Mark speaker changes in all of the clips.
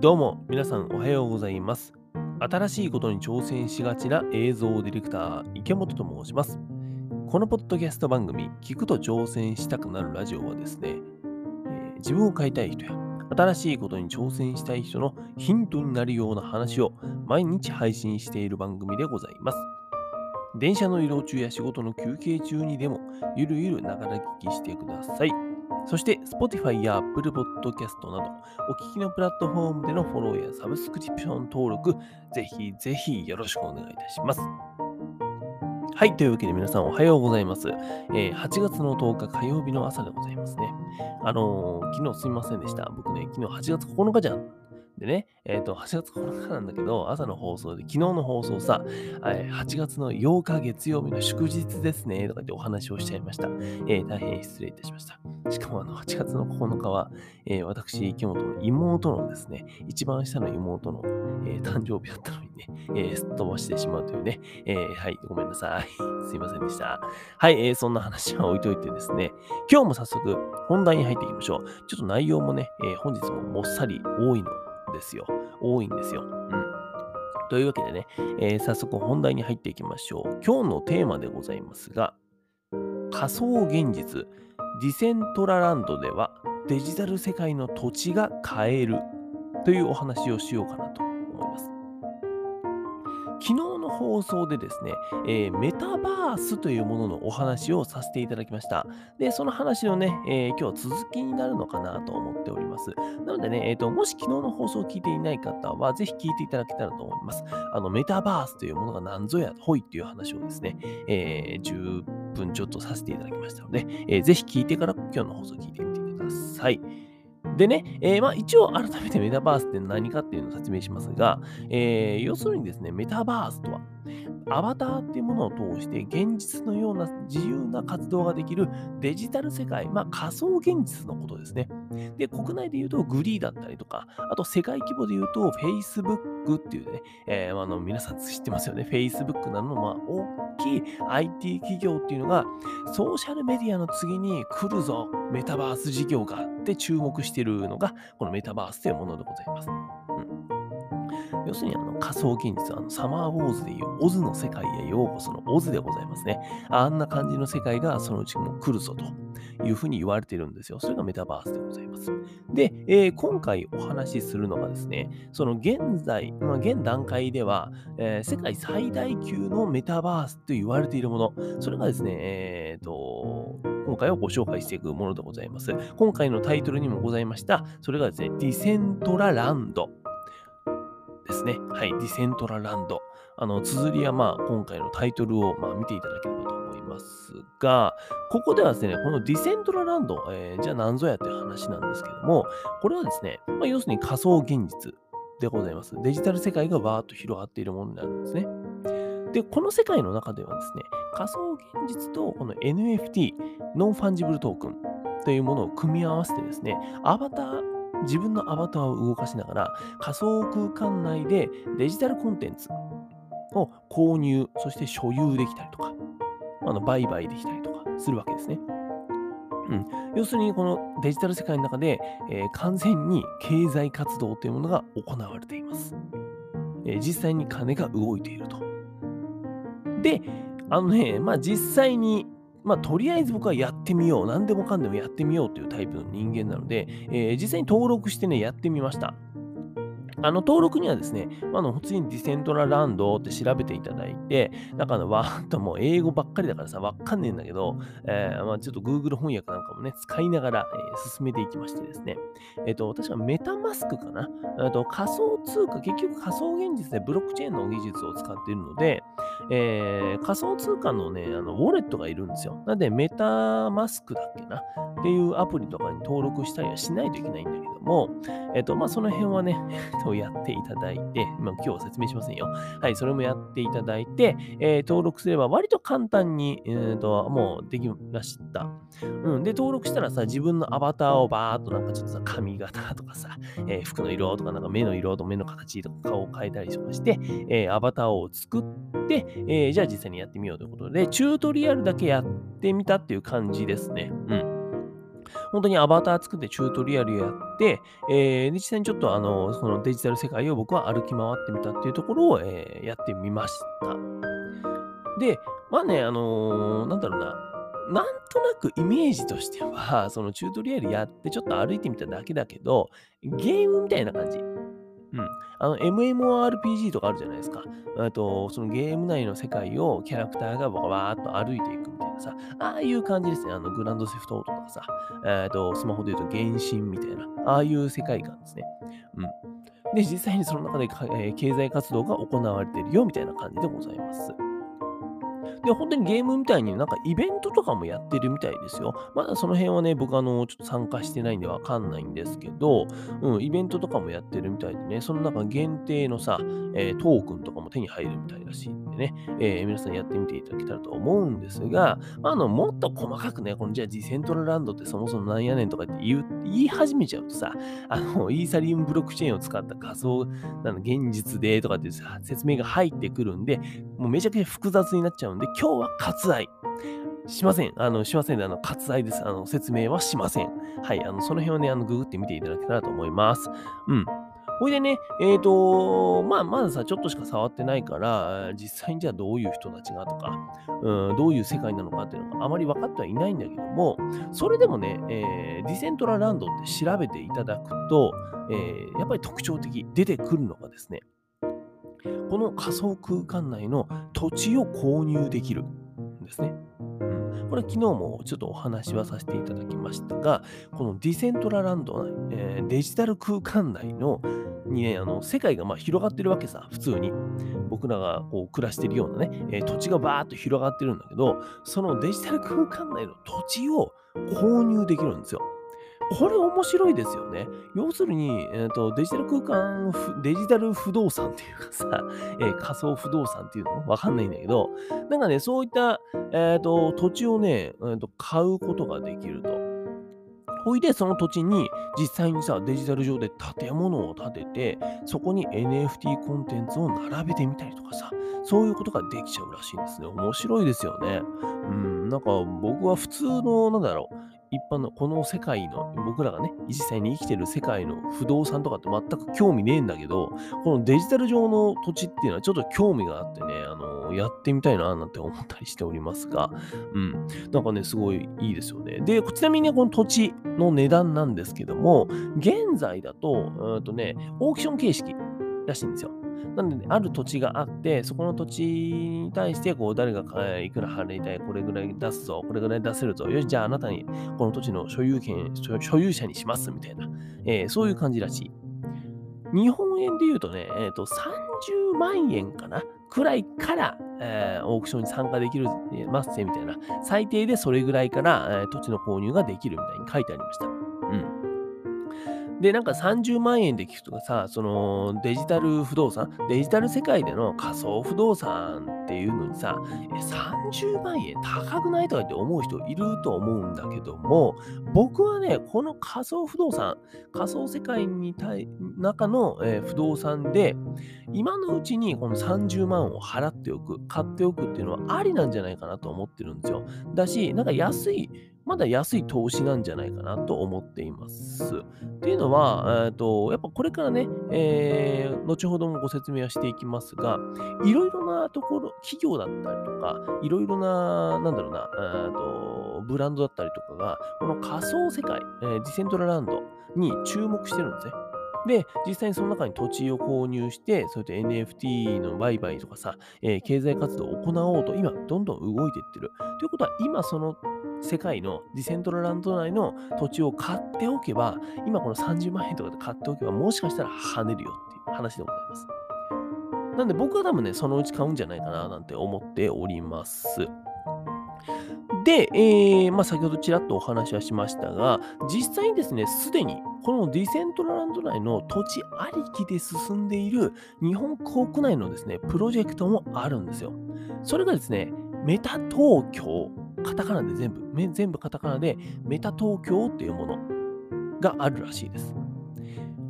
Speaker 1: どうも、皆さんおはようございます。新しいことに挑戦しがちな映像ディレクター、池本と申します。このポッドキャスト番組、聞くと挑戦したくなるラジオはですね、え自分を変えたい人や、新しいことに挑戦したい人のヒントになるような話を毎日配信している番組でございます。電車の移動中や仕事の休憩中にでも、ゆるゆるながら聞きしてください。そして、Spotify や Apple Podcast など、お聞きのプラットフォームでのフォローやサブスクリプション登録、ぜひぜひよろしくお願いいたします。はい。というわけで皆さんおはようございます。えー8月の10日火曜日の朝でございますね。あのー昨日すみませんでした。僕ね、昨日8月9日じゃん。でね、えっ、と、8月9日なんだけど、朝の放送で、昨日の放送さ、8月の8日月曜日の祝日ですね、とかってお話をしちゃいました。えー大変失礼いたしました。しかもあの8月の9日は、えー私、池本の妹のですね、一番下の妹の、えー誕生日だったのにね、えーすっ飛ばしてしまうというね、えーはい、ごめんなさい。すいませんでした。はい、えーそんな話は置いといてですね、今日も早速本題に入っていきましょう。ちょっと内容もね、えー本日ももっさり多いのでですよ。多いんですよ。うん。というわけでね、えー早速本題に入っていきましょう。今日のテーマでございますが、仮想現実、ディセントラランドではデジタル世界の土地が買えるというお話をしようかなと思います。放送でですね、えーメタバースというもののお話をさせていただきました。で、その話のね、えー今日は続きになるのかなと思っております。なのでね、えーと、もし昨日の放送を聞いていない方は、ぜひ聞いていただけたらと思います。あの、メタバースというものが何ぞや、ほいっていう話をですね、えー10分ちょっとさせていただきましたので、えーぜひ聞いてから今日の放送を聞いてみてください。でね、えーまあ、一応改めてメタバースって何かっていうのを説明しますが、えー要するにですね、メタバースとは、アバターっていうものを通して現実のような自由な活動ができるデジタル世界、まあ仮想現実のことですね。で、国内で言うとグリーだったりとか、あと世界規模で言うと Facebook っていうね、えーあの皆さん知ってますよね。Facebook などのまあ大きい IT 企業っていうのがソーシャルメディアの次に来るぞ、メタバース事業がって注目しているのが、このメタバースというものでございます。うん要するにあの仮想現実、あのサマーウォーズでいうオズの世界へようこそのオズでございますね。あんな感じの世界がそのうちも来るぞというふうに言われているんですよ。それがメタバースでございます。で、えー今回お話しするのがですね、その現在、まあ、現段階では、えー世界最大級のメタバースと言われているもの、それがですね、えーと、今回はご紹介していくものでございます。今回のタイトルにもございました、それがですね、 Decentraland ですね。はい、 Decentraland。あの、綴りはまあ、今回のタイトルをまあ見ていただければと思いますが、ここではですね、この Decentraland、えーじゃあ何ぞやって話なんですけども、これはですね、まあ、要するに仮想現実でございます。デジタル世界がバーッと広がっているものになるんですね。で、この世界の中ではですね、仮想現実とこの NFT、 non-fungible token というものを組み合わせてですね、アバター、自分のアバターを動かしながら仮想空間内でデジタルコンテンツを購入、そして所有できたりとか、あの売買できたりとかするわけですね。うん、要するにこのデジタル世界の中で、えー完全に経済活動というものが行われています。えー実際に金が動いていると。で、あのね、まあ実際に、まあとりあえず僕はやってみよう。何でもかんでもやってみようというタイプの人間なので、えー実際に登録してね、やってみました。あの登録にはですね、まあの普通にディセントラランドって調べていただいて、なんかあのわーっともう英語ばっかりだからさ、わかんねえんだけど、えーまあ、ちょっと Google 翻訳なんかもね、使いながら、えー進めていきましてですね、えっ、と、確かメタマスクかな、えーと仮想通貨、結局仮想現実でブロックチェーンの技術を使っているので、えー仮想通貨のね、あのウォレットがいるんですよ。なんで、メタマスクだっけな？っていうアプリとかに登録したりはしないといけないんだけども、えっ、と、まあ、その辺はね、やっていただいて、まあ、今日は説明しませんよ。はい、それもやっていただいて、えー登録すれば割と簡単に、えーと、もうできました。うん。で、登録したらさ、自分のアバターをバーっとなんかちょっとさ、髪型とかさ、えー服の色とか、なんか目の色と目の形とか顔を変えたりとかして、えーアバターを作って、えーじゃあ実際にやってみようということで、チュートリアルだけやってみたっていう感じですね。うん。本当にアバター作ってチュートリアルやって、えー、実際にちょっとあの、そのデジタル世界を僕は歩き回ってみたっていうところを、えー、やってみました。で、まあね、あのー、なんだろうな、なんとなくイメージとしては、そのチュートリアルやってちょっと歩いてみただけだけど、ゲームみたいな感じ。うん。あの、MMORPG とかあるじゃないですか。とそのゲーム内の世界をキャラクターがわーっと歩いていくみたいなさ、ああいう感じですね。あの、グランドセフトオートとかさ、えっ、と、スマホで言うと原神みたいな、ああいう世界観ですね。うん。で、実際にその中で、えー、経済活動が行われているよみたいな感じでございます。で、本当にゲームみたいになんかイベントとかもやってるみたいですよ。まだその辺はね、僕あの、ちょっと参加してないんでわかんないんですけど、うん、イベントとかもやってるみたいでね、その中限定のさ、えー、トークンとかも手に入るみたいだしでね、えー、皆さんやってみていただけたらと思うんですが、まあ、あの、もっと細かくね、このじゃあディセントラランドってそもそもなんやねんとかって言言い始めちゃうとさ、あの、イーサリウムブロックチェーンを使った仮想、なの現実でとかって説明が入ってくるんで、もうめちゃくちゃ複雑になっちゃうんで、今日は割愛。しません。あの、しませんで、あの、割愛です。あの、説明はしません。はい。あの、その辺をね、あの、ググってみていただけたらと思います。うん。ほいでね、えっ、ー、と、まあ、まださ、ちょっとしか触ってないから、実際にじゃあどういう人たちがとか、うん、どういう世界なのかっていうのがあまり分かってはいないんだけども、それでもね、えー、 Decentraland って調べていただくと、えー、やっぱり特徴的、出てくるのがですね、この仮想空間内の土地を購入できるんですね。うん、これ昨日もちょっとお話はさせていただきましたが、この Decentraland 内、えー、デジタル空間内のにね、あの世界がま広がってるわけさ、普通に。僕らがこう暮らしてるようなね、えー、土地がバーっと広がってるんだけど、そのデジタル空間内の土地を購入できるんですよ。これ面白いですよね。要するに、えーと、デジタル空間、デジタル不動産っていうかさ、えー、仮想不動産っていうのわかんないんだけど、なんかね、そういった、えーと、土地をね、えーと、買うことができると。ほいで、その土地に実際にさ、デジタル上で建物を建てて、そこに NFT コンテンツを並べてみたりとかさ、そういうことができちゃうらしいんですね。面白いですよね。うん、なんか僕は普通の、なんだろう、一般のこの世界の、僕らがね、実際に生きてる世界の不動産とかって全く興味ねえんだけど、このデジタル上の土地っていうのはちょっと興味があってね、あの、やってみたいななんて思ったりしておりますが、うん。なんかね、すごいいいですよね。で、ちなみにね、この土地の値段なんですけども、現在だと、うんとね、オークション形式らしいんですよ。なので、ね、ある土地があって、そこの土地に対して、こう、誰がいくら払いたい、これぐらい出すぞ、これぐらい出せるぞ、よし、じゃああなたにこの土地の所有権、所有者にします、みたいな、えー、そういう感じらしい。日本円で言うとね、えっ、ー、と、30万円かなくらいから、えー、オークションに参加できるますみたいな。最低でそれぐらいから、えー、土地の購入ができるみたいに書いてありました。うん。で、なんか30万円で聞くとかさ、そのデジタル不動産、デジタル世界での仮想不動産っていうのにさ、え30万円高くないとかって思う人いると思うんだけども、僕はね、この仮想不動産、仮想世界に対中の、えー、不動産で、今のうちにこの30万を払っておく、買っておくっていうのはありなんじゃないかなと思ってるんですよ。だし、なんか安い、まだ安い投資なんじゃないかなと思っています。っていうのは、えーと、やっぱこれからね、えー、後ほどもご説明はしていきますが、いろいろなところ、企業だったりとか、いろいろな、なんだろうな、えーと、ブランドだったりとかが、この仮想世界、えー、ディセントラランドに注目してるんですね。で、実際にその中に土地を購入して、そうやって NFT の売買とかさ、えー、経済活動を行おうと、今、どんどん動いていってる。ということは、今、その世界のディセントラランド内の土地を買っておけば、今この30万円とかで買っておけば、もしかしたら跳ねるよっていう話でございます。なんで僕は多分ね、そのうち買うんじゃないかななんて思っております。で、えー、まあ、先ほどちらっとお話はしましたが、実際にですね、すでにこのディセントラランド内の土地ありきで進んでいる日本国内のですね、プロジェクトもあるんですよ。それがですね、メタ東京、カタカナで全部、全部カタカナでメタ東京っていうものがあるらしいです。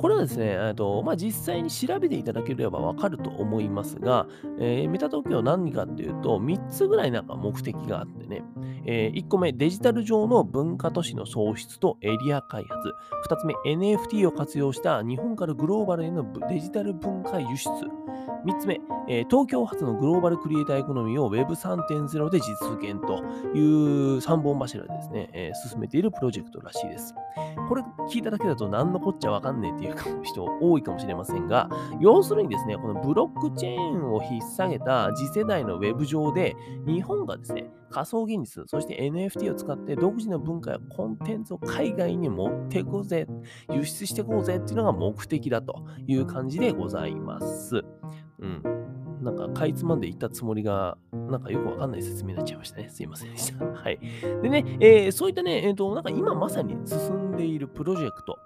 Speaker 1: これはですね、えっとまあ、実際に調べていただければわかると思いますが、えー、メタ東京何かっていうと、3つぐらいなんか目的があってね、えー、1個目、デジタル上の文化都市の創出とエリア開発。2つ目、NFT を活用した日本からグローバルへのデジタル文化輸出。3つ目、えー、東京発のグローバルクリエイターエコノミーを Web3.0 で実現という3本柱でですね、えー、進めているプロジェクトらしいです。これ聞いただけだと何のこっちゃわかんねえっていう人多いかもしれませんが、要するにですね、このブロックチェーンを引っ提げた次世代の Web 上で、日本がですね、仮想現実、そして NFT を使って独自の文化やコンテンツを海外に持っていこうぜ、輸出していこうぜっていうのが目的だという感じでございます。うん。なんか、かいつまんで言ったつもりが、なんかよくわかんない説明になっちゃいましたね。すいませんでした。はい。でね、えー、そういったね、えっ、ー、と、なんか今まさに進んでいるプロジェクト、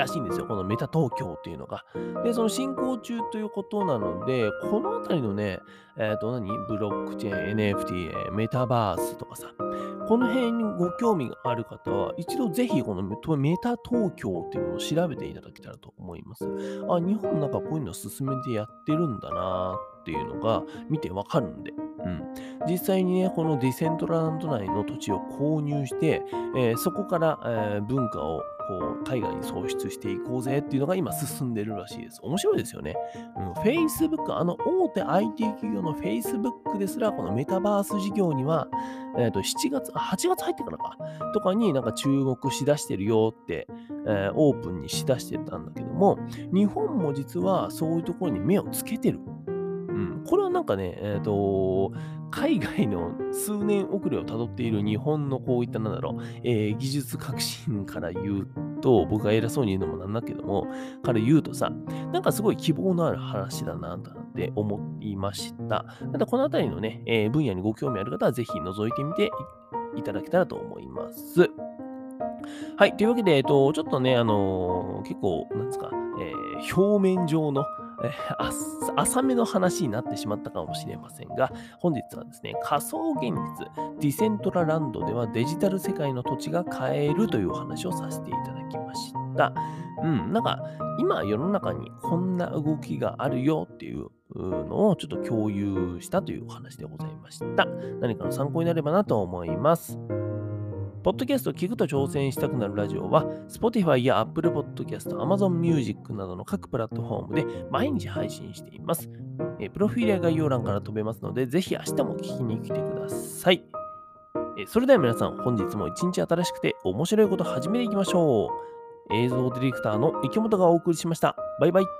Speaker 1: らしいんですよ。このメタ東京っていうのが。で、その進行中ということなので、このあたりのね、えっ、ー、と何、ブロックチェーン、NFT、メタバースとかさ、この辺にご興味がある方は、一度ぜひこのメタ東京っていうのを調べていただけたらと思います。あ、日本なんかこういうの進めてやってるんだなっていうのが見てわかるんで。うん、実際にね、このディセントランド内の土地を購入して、えー、そこから、えー、文化をこう海外に創出していこうぜっていうのが今進んでるらしいです。面白いですよね。うん、Facebook、あの大手 IT 企業の Facebook ですら、このメタバース事業には、えー、と7月、8月入ってからか、とかになんか注目しだしてるよって、えー、オープンにしだしてたんだけども、日本も実はそういうところに目をつけてる。うん、これはなんかね、え、ー、と、海外の数年遅れをたどっている日本のこういったなんだろう、えー、技術革新から言うと、僕が偉そうに言うのもなんだけども、から言うとさ、なんかすごい希望のある話だな、って思いました。ただこのあたりのね、えー、分野にご興味ある方はぜひ覗いてみていただけたらと思います。はい。というわけで、えっと、ちょっとね、あのー、結構、なんですか、えー、表面上のえ浅めの話になってしまったかもしれませんが、本日はですね、仮想現実、ディセントラランドではデジタル世界の土地が買えるというお話をさせていただきました。うん、なんか、今世の中にこんな動きがあるよっていうのをちょっと共有したというお話でございました。何かの参考になればなと思います。ポッドキャストを聞くと挑戦したくなるラジオは、Spotify や Apple Podcast、Amazon Music などの各プラットフォームで毎日配信しています。えプロフィールや概要欄から飛べますので、ぜひ明日も聞きに来てください。えそれでは皆さん、本日も一日新しくて面白いこと始めていきましょう。映像ディレクターの池本がお送りしました。バイバイ。